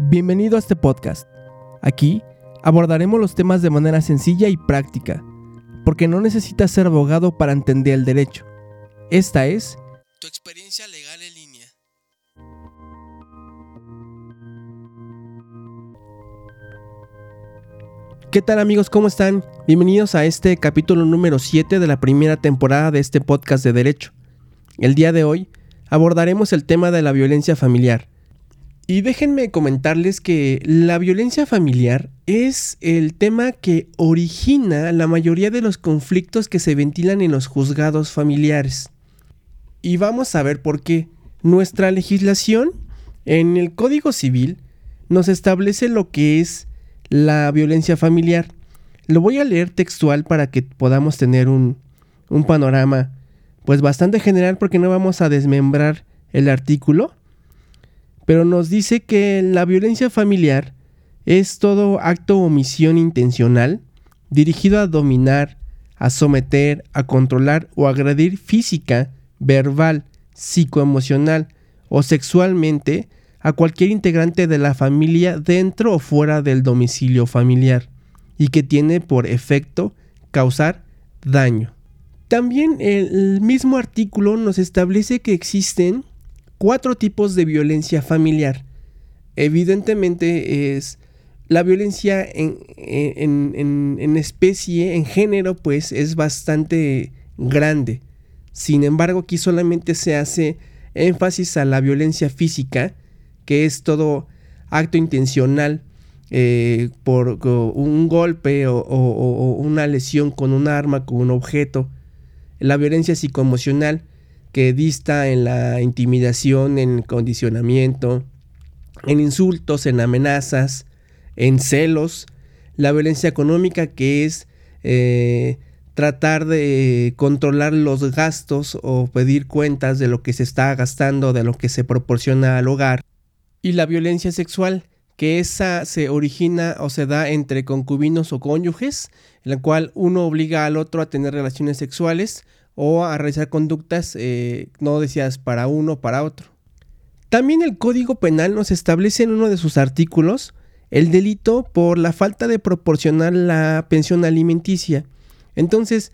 Bienvenido a este podcast. Aquí abordaremos los temas de manera sencilla y práctica, porque no necesitas ser abogado para entender el derecho. Esta es tu experiencia legal en línea. ¿Qué tal amigos? ¿Cómo están? Bienvenidos a este capítulo número 7 de la primera temporada de este podcast de derecho. El día de hoy abordaremos el tema de la violencia familiar y déjenme comentarles que la violencia familiar es el tema que origina la mayoría de los conflictos que se ventilan en los juzgados familiares. Y vamos a ver por qué. Nuestra legislación en el Código Civil nos establece lo que es la violencia familiar. Lo voy a leer textual para que podamos tener un, panorama pues bastante general porque no vamos a desmembrar el artículo pero nos dice que la violencia familiar es todo acto o omisión intencional dirigido a dominar, a someter, a controlar o agredir física, verbal, psicoemocional o sexualmente a cualquier integrante de la familia dentro o fuera del domicilio familiar y que tiene por efecto causar daño. También el mismo artículo nos establece que existen cuatro tipos de violencia familiar. Evidentemente es la violencia en, en, especie, en género, pues es bastante grande. Sin embargo, aquí solamente se hace énfasis a la violencia física, que es todo acto intencional eh, por un golpe o, o, una lesión con un arma, con un objeto. La violencia psicoemocional, que dista en la intimidación, en condicionamiento, en insultos, en amenazas, en celos, la violencia económica que es eh, tratar de controlar los gastos o pedir cuentas de lo que se está gastando, de lo que se proporciona al hogar, y la violencia sexual que esa se origina o se da entre concubinos o cónyuges, en la cual uno obliga al otro a tener relaciones sexuales o a realizar conductas, eh, no decías para uno o para otro. También el Código Penal nos establece en uno de sus artículos el delito por la falta de proporcionar la pensión alimenticia. Entonces,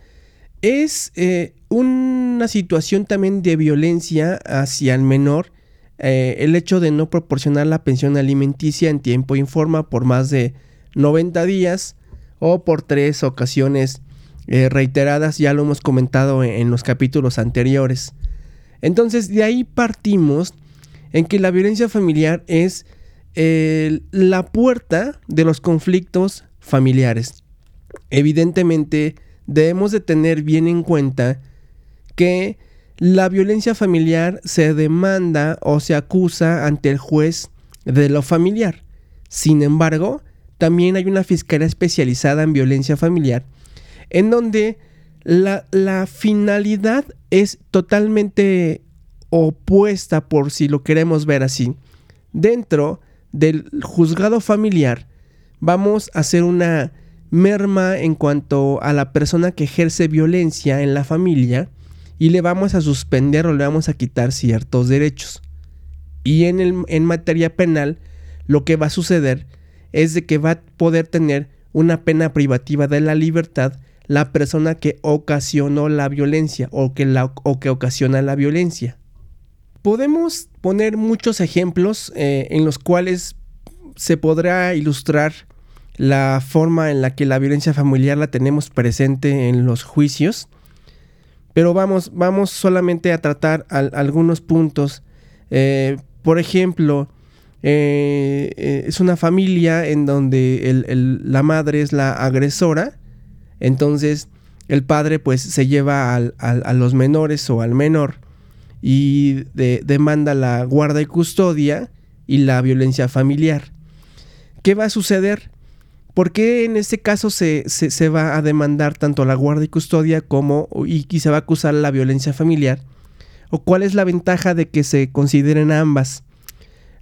es eh, una situación también de violencia hacia el menor eh, el hecho de no proporcionar la pensión alimenticia en tiempo y forma por más de 90 días o por tres ocasiones eh, reiteradas, ya lo hemos comentado en, los capítulos anteriores. Entonces de ahí partimos en que la violencia familiar es la puerta de los conflictos familiares. Evidentemente debemos de tener bien en cuenta que la violencia familiar se demanda o se acusa ante el juez de lo familiar. Sin embargo, también hay una fiscalía especializada en violencia familiar en donde la, finalidad es totalmente opuesta, por si lo queremos ver así. Dentro del juzgado familiar vamos a hacer una merma en cuanto a la persona que ejerce violencia en la familia y le vamos a suspender o le vamos a quitar ciertos derechos. Y en, el, en materia penal lo que va a suceder es de que va a poder tener una pena privativa de la libertad la persona que ocasionó la violencia o que, la, o que ocasiona la violencia. Podemos poner muchos ejemplos eh, en los cuales se podrá ilustrar la forma en la que la violencia familiar la tenemos presente en los juicios, pero vamos, vamos solamente a tratar algunos puntos. Eh, por ejemplo, eh, es una familia en donde la madre es la agresora entonces el padre pues se lleva a los menores o al menor y demanda la guarda y custodia y la violencia familiar. ¿Qué va a suceder? ¿Por qué en este caso se, va a demandar tanto la guarda y custodia como y, se va a acusar la violencia familiar? ¿O cuál es la ventaja de que se consideren ambas?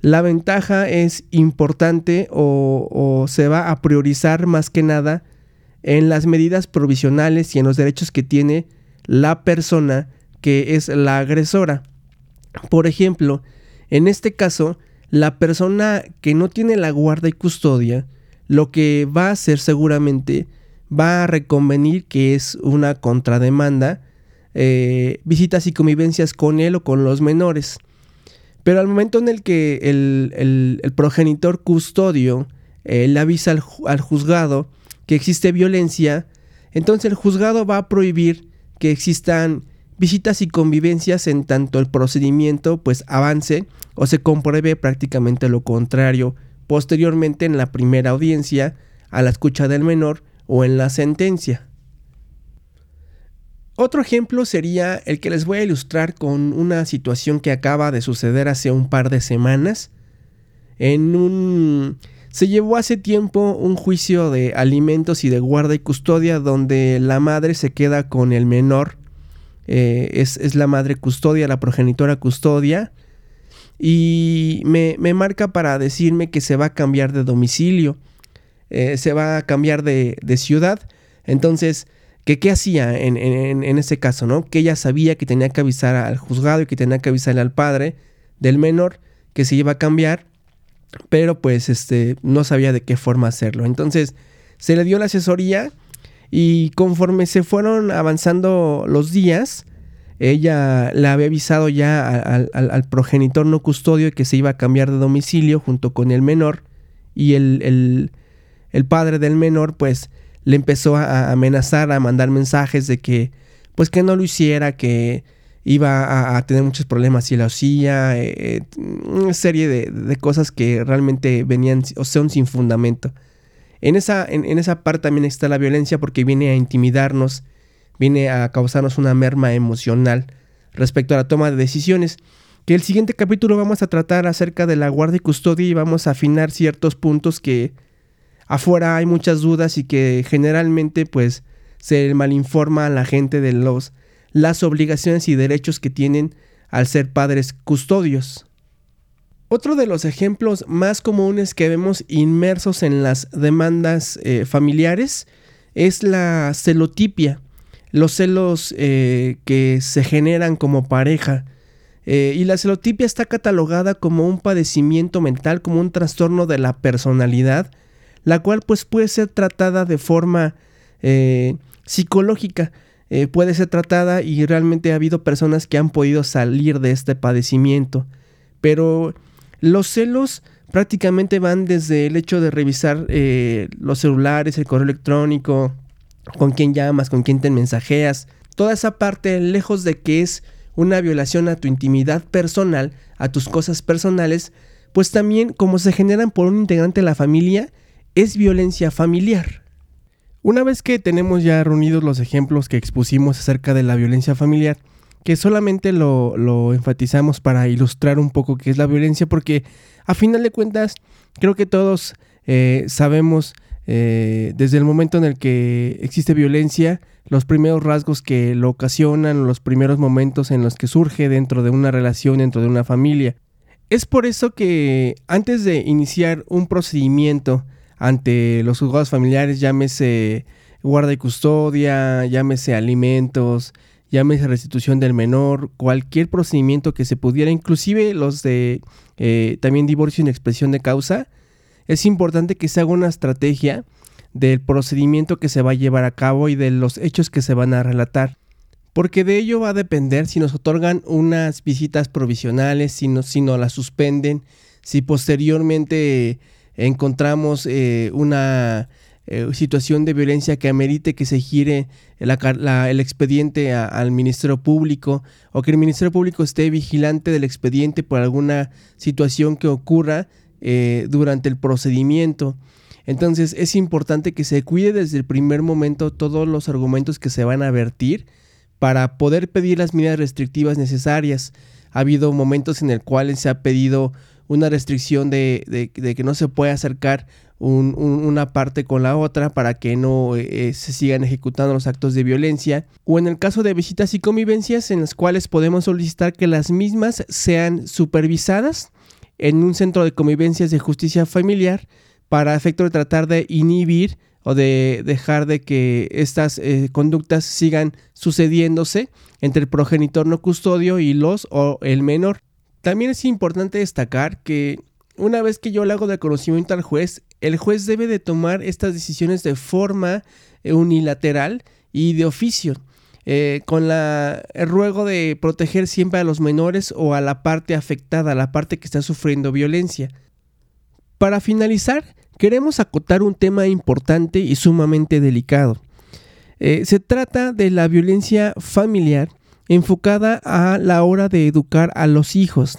La ventaja es importante o, o se va a priorizar más que nada en las medidas provisionales y en los derechos que tiene la persona que es la agresora. Por ejemplo, en este caso, la persona que no tiene la guarda y custodia, lo que va a hacer seguramente va a reconvenir que es una contrademanda, eh, visitas y convivencias con él o con los menores. Pero al momento en el que el, progenitor custodio eh, le avisa al, al, juzgado que existe violencia, entonces el juzgado va a prohibir que existan visitas y convivencias en tanto el procedimiento pues avance o se compruebe prácticamente lo contrario posteriormente en la primera audiencia, a la escucha del menor o en la sentencia. Otro ejemplo sería el que les voy a ilustrar con una situación que acaba de suceder hace un par de semanas. En un se llevó hace tiempo un juicio de alimentos y de guarda y custodia donde la madre se queda con el menor. Eh, es, la madre custodia, la progenitora custodia. Y me, marca para decirme que se va a cambiar de domicilio. Eh, se va a cambiar de, ciudad. Entonces, ¿qué, qué hacía en, en, ese caso? ¿no? Que ella sabía que tenía que avisar al juzgado y que tenía que avisarle al padre del menor que se iba a cambiar pero pues este no sabía de qué forma hacerlo. Entonces se le dio la asesoría y conforme se fueron avanzando los días, ella le había avisado ya al, progenitor no custodio que se iba a cambiar de domicilio junto con el menor y el, el padre del menor pues le empezó a amenazar, a mandar mensajes de que pues que no lo hiciera, que iba a, tener muchos problemas si lo hacía, eh, eh, una serie de, cosas que realmente venían o son sin fundamento. En esa, en, esa parte también está la violencia porque viene a intimidarnos, viene a causarnos una merma emocional respecto a la toma de decisiones. Que el siguiente capítulo vamos a tratar acerca de la guardia y custodia y vamos a afinar ciertos puntos que afuera hay muchas dudas y que generalmente pues se malinforma a la gente de los las obligaciones y derechos que tienen al ser padres custodios. Otro de los ejemplos más comunes que vemos inmersos en las demandas eh, familiares es la celotipia, los celos eh, que se generan como pareja. Eh, y la celotipia está catalogada como un padecimiento mental, como un trastorno de la personalidad, la cual pues puede ser tratada de forma psicológica. Eh, puede ser tratada y realmente ha habido personas que han podido salir de este padecimiento. Pero los celos prácticamente van desde el hecho de revisar eh, los celulares, el correo electrónico, con quién llamas, con quién te mensajeas. Toda esa parte, lejos de que es una violación a tu intimidad personal, a tus cosas personales, pues también como se generan por un integrante de la familia, es violencia familiar. Una vez que tenemos ya reunidos los ejemplos que expusimos acerca de la violencia familiar, que solamente lo, enfatizamos para ilustrar un poco qué es la violencia, porque a final de cuentas creo que todos eh, sabemos eh, desde el momento en el que existe violencia, los primeros rasgos que lo ocasionan, los primeros momentos en los que surge dentro de una relación, dentro de una familia. Es por eso que antes de iniciar un procedimiento ante los juzgados familiares, llámese guarda y custodia, llámese alimentos, llámese restitución del menor, cualquier procedimiento que se pudiera, inclusive los de eh, también divorcio sin expresión de causa, es importante que se haga una estrategia del procedimiento que se va a llevar a cabo y de los hechos que se van a relatar. Porque de ello va a depender si nos otorgan unas visitas provisionales, si no, si no las suspenden, si posteriormente encontramos eh, una eh, situación de violencia que amerite que se gire el expediente al Ministerio Público o que el Ministerio Público esté vigilante del expediente por alguna situación que ocurra eh, durante el procedimiento. Entonces es importante que se cuide desde el primer momento todos los argumentos que se van a vertir para poder pedir las medidas restrictivas necesarias. Ha habido momentos en el cuales se ha pedido una restricción de, que no se puede acercar una parte con la otra para que no eh, se sigan ejecutando los actos de violencia, o en el caso de visitas y convivencias en las cuales podemos solicitar que las mismas sean supervisadas en un centro de convivencias de justicia familiar para efecto de tratar de inhibir o de dejar de que estas eh, conductas sigan sucediéndose entre el progenitor no custodio y los o el menor. También es importante destacar que una vez que yo le hago de conocimiento al juez, el juez debe de tomar estas decisiones de forma eh, unilateral y de oficio, eh, con la, el ruego de proteger siempre a los menores o a la parte afectada, a la parte que está sufriendo violencia. Para finalizar, queremos acotar un tema importante y sumamente delicado. Eh, se trata de la violencia familiar enfocada a la hora de educar a los hijos.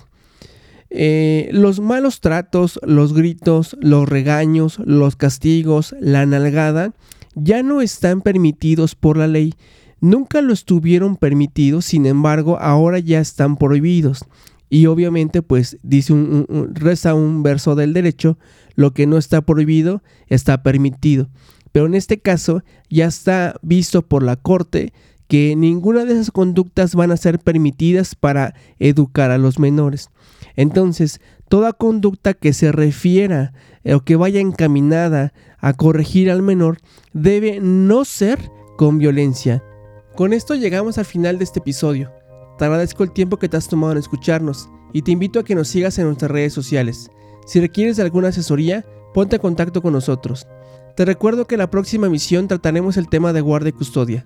Eh, los malos tratos, los gritos, los regaños, los castigos, la nalgada, ya no están permitidos por la ley. Nunca lo estuvieron permitidos, sin embargo, ahora ya están prohibidos. Y obviamente, pues dice un, reza un verso del derecho, lo que no está prohibido está permitido. Pero en este caso ya está visto por la corte que ninguna de esas conductas van a ser permitidas para educar a los menores. Entonces, toda conducta que se refiera o que vaya encaminada a corregir al menor debe no ser con violencia. Con esto llegamos al final de este episodio. Te agradezco el tiempo que te has tomado en escucharnos y te invito a que nos sigas en nuestras redes sociales. Si requieres alguna asesoría, ponte en contacto con nosotros. Te recuerdo que en la próxima misión trataremos el tema de guardia y custodia.